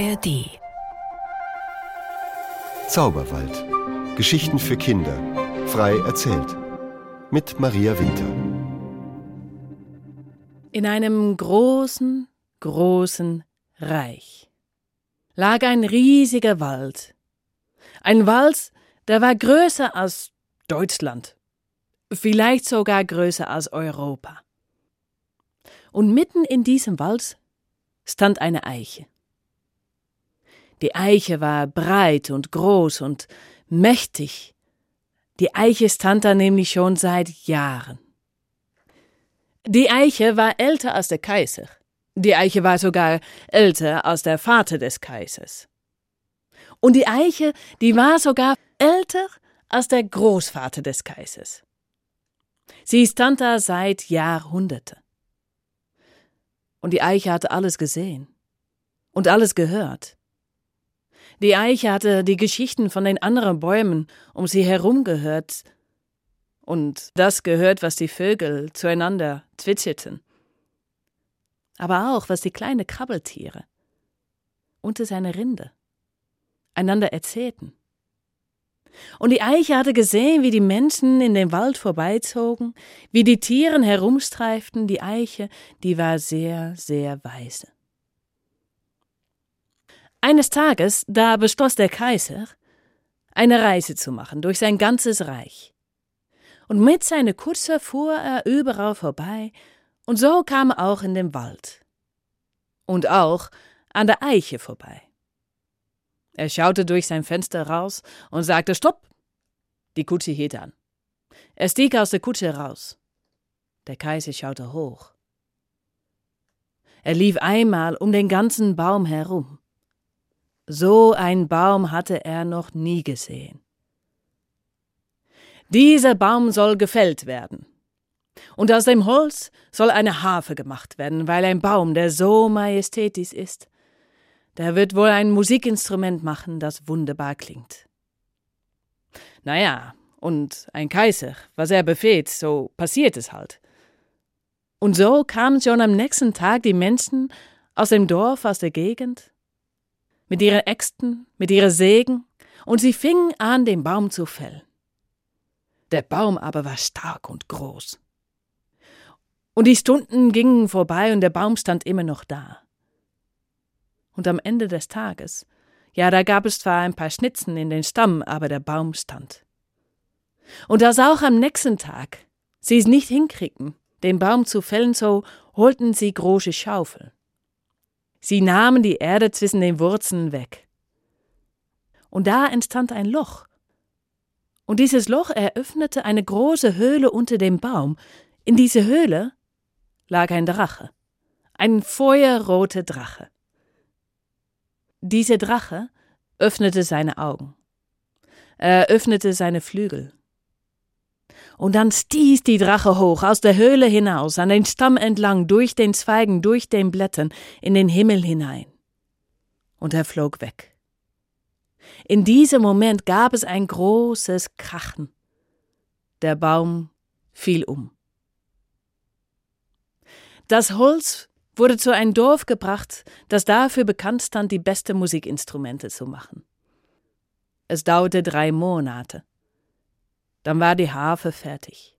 ARD Zauberwald. Geschichten für Kinder. Frei erzählt. Mit Maria Winter. In einem großen, großen Reich lag ein riesiger Wald. Ein Wald, der war größer als Deutschland, vielleicht sogar größer als Europa. Und mitten in diesem Wald stand eine Eiche. Die Eiche war breit und groß und mächtig. Die Eiche stand da nämlich schon seit Jahren. Die Eiche war älter als der Kaiser. Die Eiche war sogar älter als der Vater des Kaisers. Und die Eiche, die war sogar älter als der Großvater des Kaisers. Sie stand da seit Jahrhunderten. Und die Eiche hatte alles gesehen und alles gehört. Die Eiche hatte die Geschichten von den anderen Bäumen um sie herum gehört und das gehört, was die Vögel zueinander zwitscherten. Aber auch, was die kleinen Krabbeltiere unter seine Rinde einander erzählten. Und die Eiche hatte gesehen, wie die Menschen in den Wald vorbeizogen, wie die Tiere herumstreiften. Die Eiche, die war sehr, sehr weise. Eines Tages, da beschloss der Kaiser, eine Reise zu machen durch sein ganzes Reich. Und mit seiner Kutsche fuhr er überall vorbei, und so kam er auch in den Wald. Und auch an der Eiche vorbei. Er schaute durch sein Fenster raus und sagte Stopp. Die Kutsche hielt an. Er stieg aus der Kutsche raus. Der Kaiser schaute hoch. Er lief einmal um den ganzen Baum herum. So ein Baum hatte er noch nie gesehen. Dieser Baum soll gefällt werden. Und aus dem Holz soll eine Harfe gemacht werden, weil ein Baum, der so majestätisch ist, der wird wohl ein Musikinstrument machen, das wunderbar klingt. Naja, und ein Kaiser, was er befehlt, so passiert es halt. Und so kamen schon am nächsten Tag die Menschen aus dem Dorf, aus der Gegend, mit ihren Äxten, mit ihren Sägen, und sie fingen an, den Baum zu fällen. Der Baum aber war stark und groß. Und die Stunden gingen vorbei und der Baum stand immer noch da. Und am Ende des Tages, ja, da gab es zwar ein paar Schnitzen in den Stamm, aber der Baum stand. Und als auch am nächsten Tag sie es nicht hinkriegten, den Baum zu fällen, so holten sie große Schaufel. Sie nahmen die Erde zwischen den Wurzeln weg. Und da entstand ein Loch. Und dieses Loch eröffnete eine große Höhle unter dem Baum. In diese Höhle lag ein Drache, ein feuerroter Drache. Dieser Drache öffnete seine Augen. Er öffnete seine Flügel. Und dann stieß die Drache hoch aus der Höhle hinaus, an den Stamm entlang, durch den Zweigen, durch den Blättern, in den Himmel hinein. Und er flog weg. In diesem Moment gab es ein großes Krachen. Der Baum fiel um. Das Holz wurde zu einem Dorf gebracht, das dafür bekannt stand, die besten Musikinstrumente zu machen. Es dauerte drei Monate. Dann war die Harfe fertig.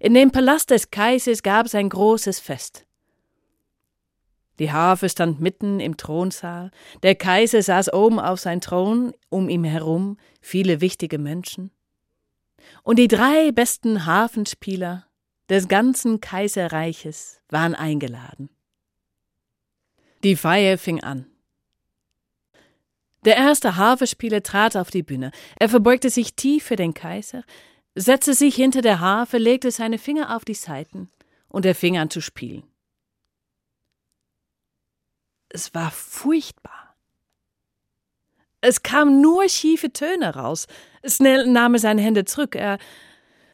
In dem Palast des Kaisers gab es ein großes Fest. Die Harfe stand mitten im Thronsaal, der Kaiser saß oben auf sein Thron, um ihn herum viele wichtige Menschen. Und die drei besten Hafenspieler des ganzen Kaiserreiches waren eingeladen. Die Feier fing an. Der erste Harfespieler trat auf die Bühne. Er verbeugte sich tief für den Kaiser, setzte sich hinter der Harfe, legte seine Finger auf die Saiten und er fing an zu spielen. Es war furchtbar. Es kamen nur schiefe Töne raus. Schnell nahm er seine Hände zurück. Er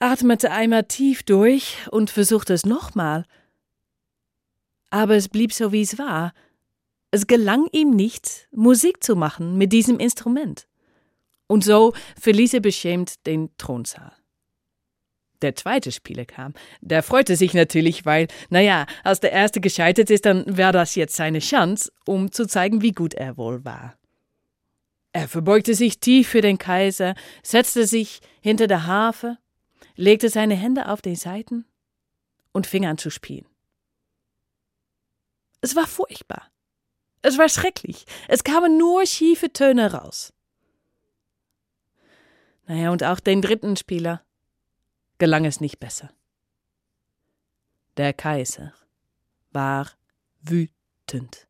atmete einmal tief durch und versuchte es nochmal. Aber es blieb so, wie es war. Es gelang ihm nicht, Musik zu machen mit diesem Instrument. Und so verließ er beschämt den Thronsaal. der zweite Spieler kam. Der freute sich natürlich, weil, naja, als der erste gescheitert ist, dann wäre das jetzt seine Chance, um zu zeigen, wie gut er wohl war. Er verbeugte sich tief für den Kaiser, setzte sich hinter der Harfe, legte seine Hände auf die Saiten und fing an zu spielen. Es war furchtbar. Es war schrecklich. Es kamen nur schiefe Töne raus. Naja, und auch den dritten Spieler gelang es nicht besser. Der Kaiser war wütend.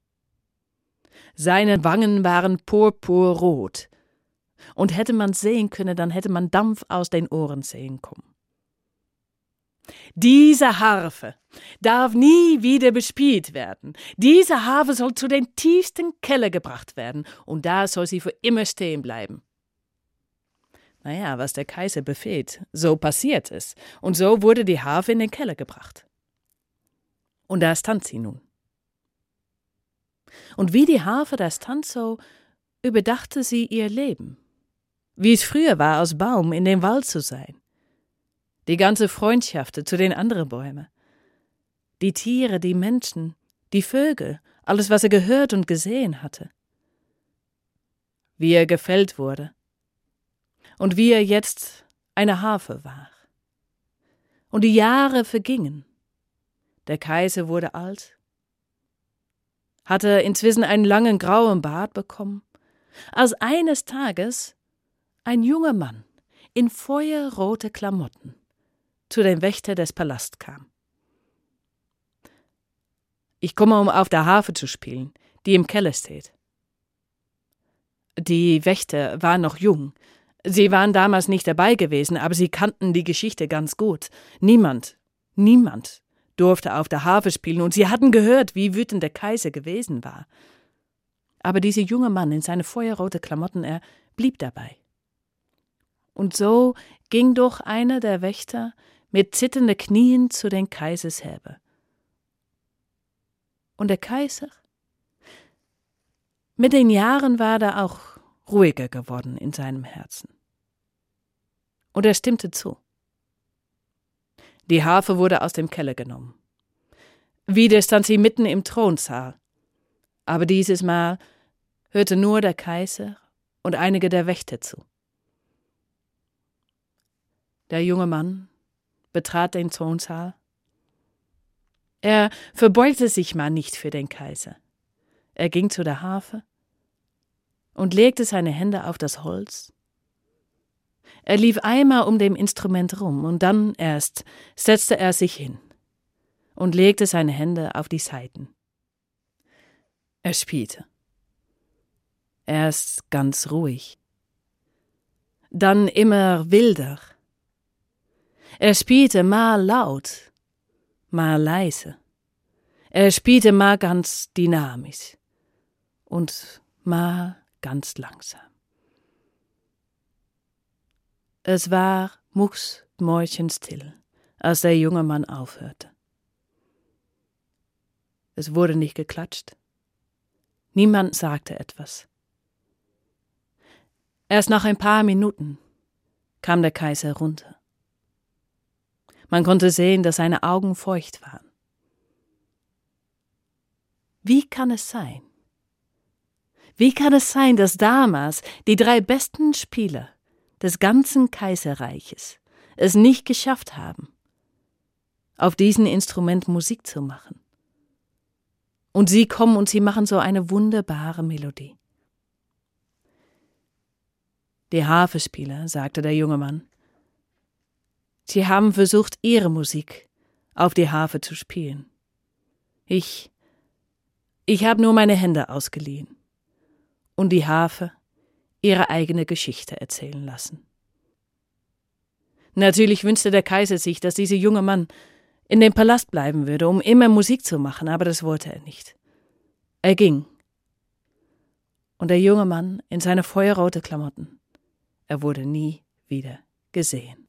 Seine Wangen waren purpurrot, und hätte man sehen können, dann hätte man Dampf aus den Ohren sehen kommen. Diese Harfe darf nie wieder bespielt werden. Diese Harfe soll zu den tiefsten Keller gebracht werden, und da soll sie für immer stehen bleiben. Naja, was der Kaiser befiehlt, so passiert es, und so wurde die Harfe in den Keller gebracht. Und da stand sie nun. Und wie die Harfe da stand, so überdachte sie ihr Leben. Wie es früher war, aus Baum in dem Wald zu sein die ganze Freundschaft zu den anderen Bäumen. Die Tiere, die Menschen, die Vögel, alles, was er gehört und gesehen hatte. Wie er gefällt wurde. Und wie er jetzt eine Harfe war. Und die Jahre vergingen. Der Kaiser wurde alt, hatte inzwischen einen langen grauen Bart bekommen, als eines Tages ein junger Mann in feuerrote Klamotten zu dem Wächter des Palasts kam. Ich komme, um auf der Harfe zu spielen, die im Keller steht. Die Wächter waren noch jung. Sie waren damals nicht dabei gewesen, aber sie kannten die Geschichte ganz gut. Niemand, niemand durfte auf der Harfe spielen, und sie hatten gehört, wie wütend der Kaiser gewesen war. Aber dieser junge Mann in seine feuerrote Klamotten, er blieb dabei. Und so ging doch einer der Wächter mit zitternden Knien zu den Kaisers. Und der Kaiser? Mit den Jahren war er auch ruhiger geworden in seinem Herzen. Und er stimmte zu. Die Harfe wurde aus dem Keller genommen. Wieder stand sie mitten im Thronsaal. Aber dieses Mal hörte nur der Kaiser und einige der Wächter zu. Der junge Mann betrat den Thronsaal. Er verbeugte sich mal nicht für den Kaiser. Er ging zu der Harfe und legte seine Hände auf das Holz. Er lief einmal um dem Instrument rum und dann erst setzte er sich hin und legte seine Hände auf die Saiten. Er spielte. Erst ganz ruhig, dann immer wilder er spielte mal laut, mal leise. Er spielte mal ganz dynamisch und mal ganz langsam. Es war mucksmäuschenstill, als der junge Mann aufhörte. Es wurde nicht geklatscht. Niemand sagte etwas. Erst nach ein paar Minuten kam der Kaiser runter. Man konnte sehen, dass seine Augen feucht waren. Wie kann es sein? Wie kann es sein, dass damals die drei besten Spieler des ganzen Kaiserreiches es nicht geschafft haben, auf diesem Instrument Musik zu machen? Und sie kommen und sie machen so eine wunderbare Melodie. Die Harfespieler, sagte der junge Mann, Sie haben versucht, ihre Musik auf die Harfe zu spielen. Ich, ich habe nur meine Hände ausgeliehen und die Harfe ihre eigene Geschichte erzählen lassen. Natürlich wünschte der Kaiser sich, dass dieser junge Mann in dem Palast bleiben würde, um immer Musik zu machen, aber das wollte er nicht. Er ging. Und der junge Mann in seine feuerrote Klamotten, er wurde nie wieder gesehen.